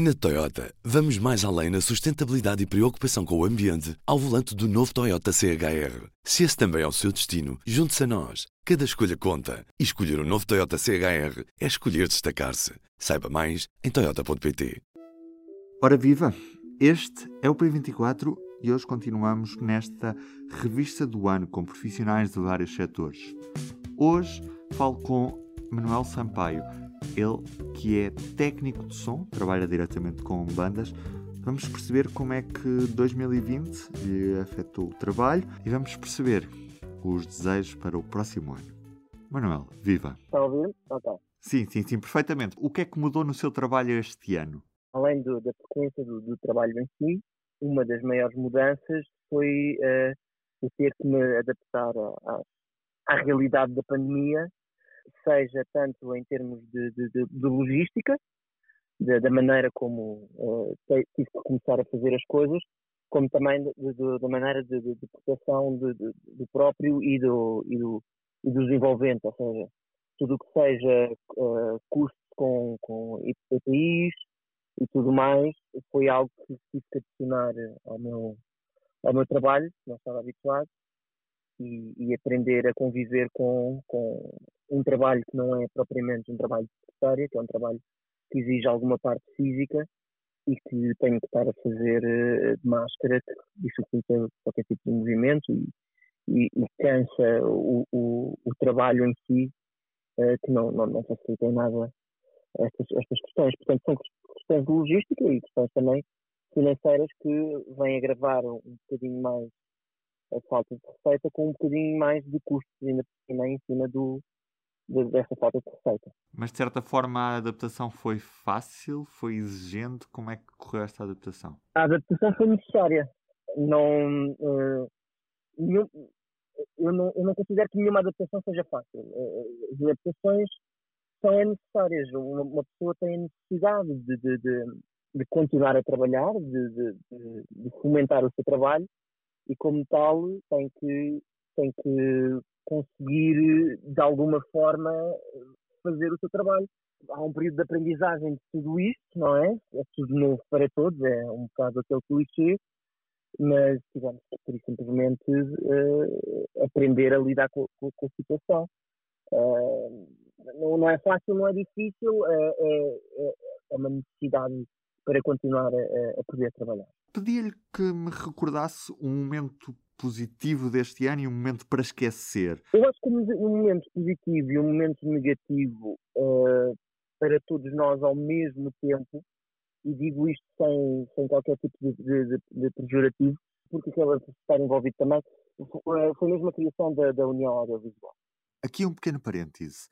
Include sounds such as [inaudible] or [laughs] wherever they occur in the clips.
Na Toyota, vamos mais além na sustentabilidade e preocupação com o ambiente ao volante do novo Toyota CHR. Se esse também é o seu destino, junte-se a nós. Cada escolha conta. E escolher o um novo Toyota CHR é escolher destacar-se. Saiba mais em Toyota.pt. Ora viva! Este é o P24 e hoje continuamos nesta revista do ano com profissionais de vários setores. Hoje falo com Manuel Sampaio ele que é técnico de som, trabalha diretamente com bandas. Vamos perceber como é que 2020 lhe afetou o trabalho e vamos perceber os desejos para o próximo ano. Manuel, viva! Está a ouvir? Ok. Sim, sim, sim, perfeitamente. O que é que mudou no seu trabalho este ano? Além do, da frequência do, do, trabalho em si, uma das maiores mudanças foi uh, ter que me adaptar à, à realidade da pandemia seja tanto em termos de, de, de, de logística, da maneira como uh, tive que começar a fazer as coisas, como também da maneira de, proteção do próprio e do, e do, e dos envolventes, ou seja, tudo o que seja uh, custo com, com EPIs e tudo mais, foi algo que tive que adicionar ao meu, ao meu trabalho, não estava habituado, e, e, aprender a conviver com, com um trabalho que não é propriamente um trabalho de secretária, que é um trabalho que exige alguma parte física e que tenho que estar a fazer uh, de máscara, que dificulta qualquer tipo de movimento e, e, e cansa o, o, o, trabalho em si, uh, que não, não, não facilita em nada estas, estas questões. Portanto, são questões de logística e questões também financeiras que vêm agravar um bocadinho mais a falta de receita com um bocadinho mais de custos ainda em cima do, de, dessa falta de receita. Mas de certa forma a adaptação foi fácil, foi exigente? Como é que correu esta adaptação? A adaptação foi necessária. Não, uh, nenhum, eu, não, eu não considero que nenhuma adaptação seja fácil. Uh, as adaptações são necessárias. Uma, uma pessoa tem a necessidade de, de, de, de continuar a trabalhar, de, de fomentar o seu trabalho e como tal tem que, tem que conseguir de alguma forma fazer o seu trabalho. Há um período de aprendizagem de tudo isto, não é? É tudo novo para todos, é um bocado aquele clichê, mas tivemos que simplesmente uh, aprender a lidar com, com, com a situação. Uh, não, não, é fácil, não é difícil, é, é, é uma necessidade para continuar a, a poder trabalhar. Pedia-lhe que me recordasse um momento positivo deste ano e um momento para esquecer. Eu acho que um momento positivo e um momento negativo uh, para todos nós ao mesmo tempo, e digo isto sem, sem qualquer tipo de, de, de pejorativo, porque acaba por estar envolvido também, foi mesmo a criação da, da União Audiovisual. Aqui um pequeno parêntese.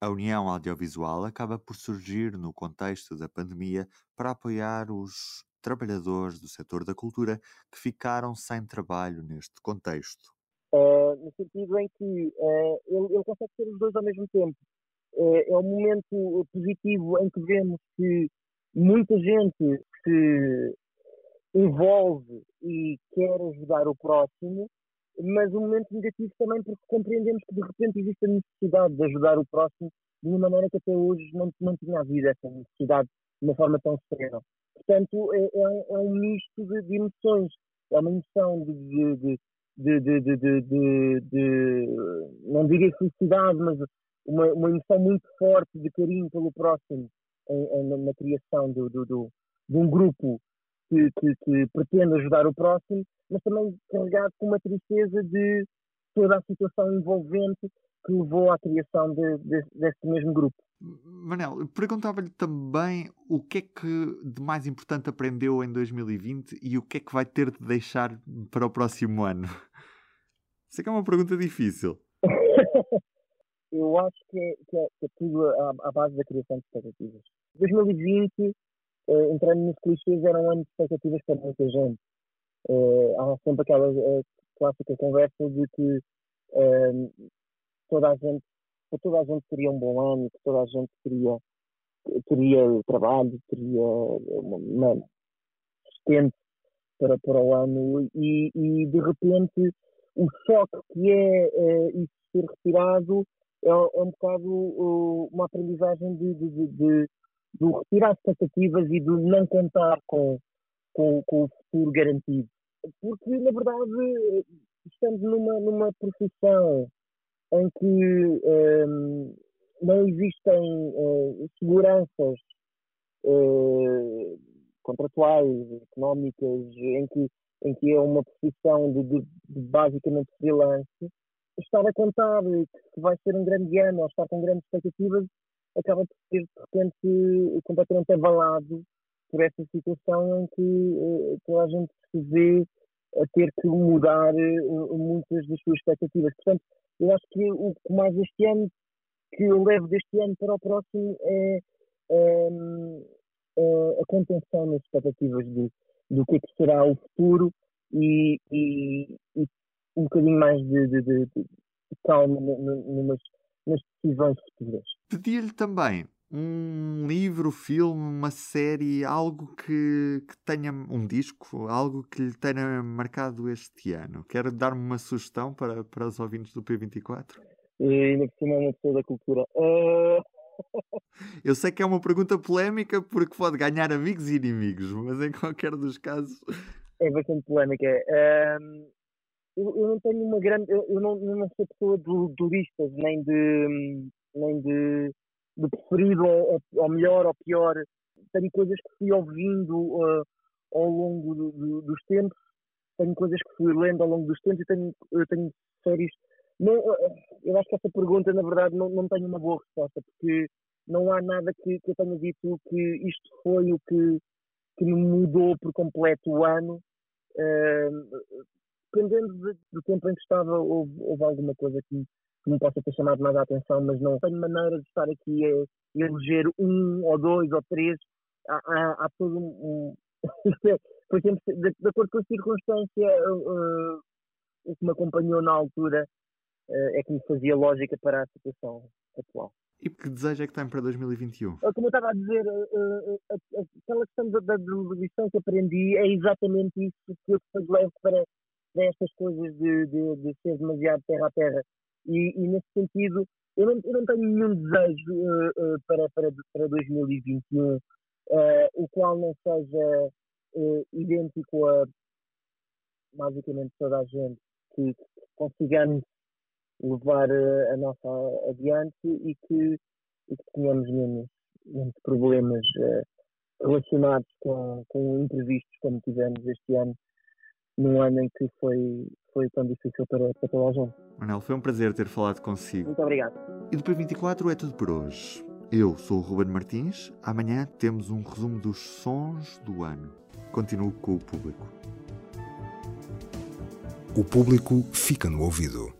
A União Audiovisual acaba por surgir no contexto da pandemia para apoiar os trabalhadores do setor da cultura que ficaram sem trabalho neste contexto. Uh, no sentido em que uh, ele, ele, consegue ser os dois ao mesmo tempo. Uh, é um momento positivo em que vemos que muita gente se envolve e quer ajudar o próximo, mas um momento negativo também porque compreendemos que de repente existe a necessidade de ajudar o próximo de uma maneira que até hoje não, não tinha havido essa necessidade de uma forma tão serena. Portanto, é, é, um, é um, misto de, de, emoções. É uma emoção de, de, de não diria felicidade, mas uma, uma, emoção muito forte de carinho pelo próximo em, em, na criação do, do, do, de um grupo que, que, que, pretende ajudar o próximo, mas também carregado com uma tristeza de toda a situação envolvente que levou à criação de, de, deste mesmo grupo. Manel, perguntava-lhe também o que é que de mais importante aprendeu em 2020 e o que é que vai ter de deixar para o próximo ano. [laughs] Sei que é uma pergunta difícil. [laughs] Eu acho que é, que é, que é tudo à, base da criação de expectativas. 2020, eh, entrando nos clichês, era um ano de expectativas para muita gente. Eh, há sempre aquela eh, clássica conversa de que eh, toda a gente que toda a gente teria um bom ano, que toda a gente teria, teria trabalho, teria uma, sustento para, para o ano e, e de repente o choque que é, é isso ser retirado é, é um bocado uh, uma aprendizagem de, de, de, do retirar expectativas e do não contar com, com, com o futuro garantido. Porque, na verdade, estamos numa, numa profissão em que um, não existem uh, seguranças uh, contratuais, económicas, em que, em que é uma profissão de, de, de basicamente freelance, estar a contar que vai ser um grande ano ou estar com grandes expectativas acaba por ser de repente completamente abalado por essa situação em que uh, toda a gente se vê a ter que mudar muitas das suas expectativas. Portanto, eu acho que o que mais este ano, que eu levo deste ano para o próximo, é, é, é a contenção nas expectativas de, do que, é que será o futuro e, e, e um bocadinho mais de, de, de, de calma numas, nas decisões futuras. Pedia-lhe também um livro, filme, uma série, algo que, que, tenha um disco, algo que lhe tenha marcado este ano. Quero dar-me uma sugestão para, para os ouvintes do P24? E ainda por cima é uma pessoa da cultura. Uh... [laughs] Eu sei que é uma pergunta polémica porque pode ganhar amigos e inimigos, mas em qualquer dos casos. É bastante polémica. Uh, eu, eu, não tenho uma grande. Eu, eu não, não sou pessoa de turistas, nem de. nem de de preferido ou, ou, melhor ou pior. Tenho coisas que fui ouvindo uh, ao longo do, do, dos tempos, tenho coisas que fui lendo ao longo dos tempos e tenho, tenho séries. Não, uh, eu acho que essa pergunta, na verdade, não, não tenho uma boa resposta, porque não há nada que, que eu tenha dito que isto foi o que, que me mudou por completo o ano. Uh, dependendo de, do tempo em que estava, houve, houve alguma coisa que, que me possa ter chamado mais a atenção, mas não tenho maneira de estar aqui a, eleger um ou dois ou três. Há, há, há todo um. [laughs] por exemplo, de, de, acordo com a circunstância, uh, o que me acompanhou na altura uh, é que me fazia lógica para a situação atual. E que desejo é que tem para 2021? Como eu estava a dizer, aquela questão da, da, lição que aprendi é exatamente isso que eu depois levo para, para estas coisas de, de, de ser demasiado terra a terra. E, e nesse sentido, eu não, eu não, tenho nenhum desejo uh, uh, para, para, para 2021, uh, o qual não seja idêntico a basicamente toda a gente, que, que consigamos levar a nossa adiante e que, e que tenhamos menos, menos problemas relacionados com, com imprevistos como tivemos este ano num ano em que foi, foi tão difícil para, para toda a gente. Manel, foi um prazer ter falado consigo. Muito obrigado. E do P24 é tudo por hoje. Eu sou o Ruben Martins. Amanhã temos um resumo dos sons do ano. Continuo com o público. O público fica no ouvido.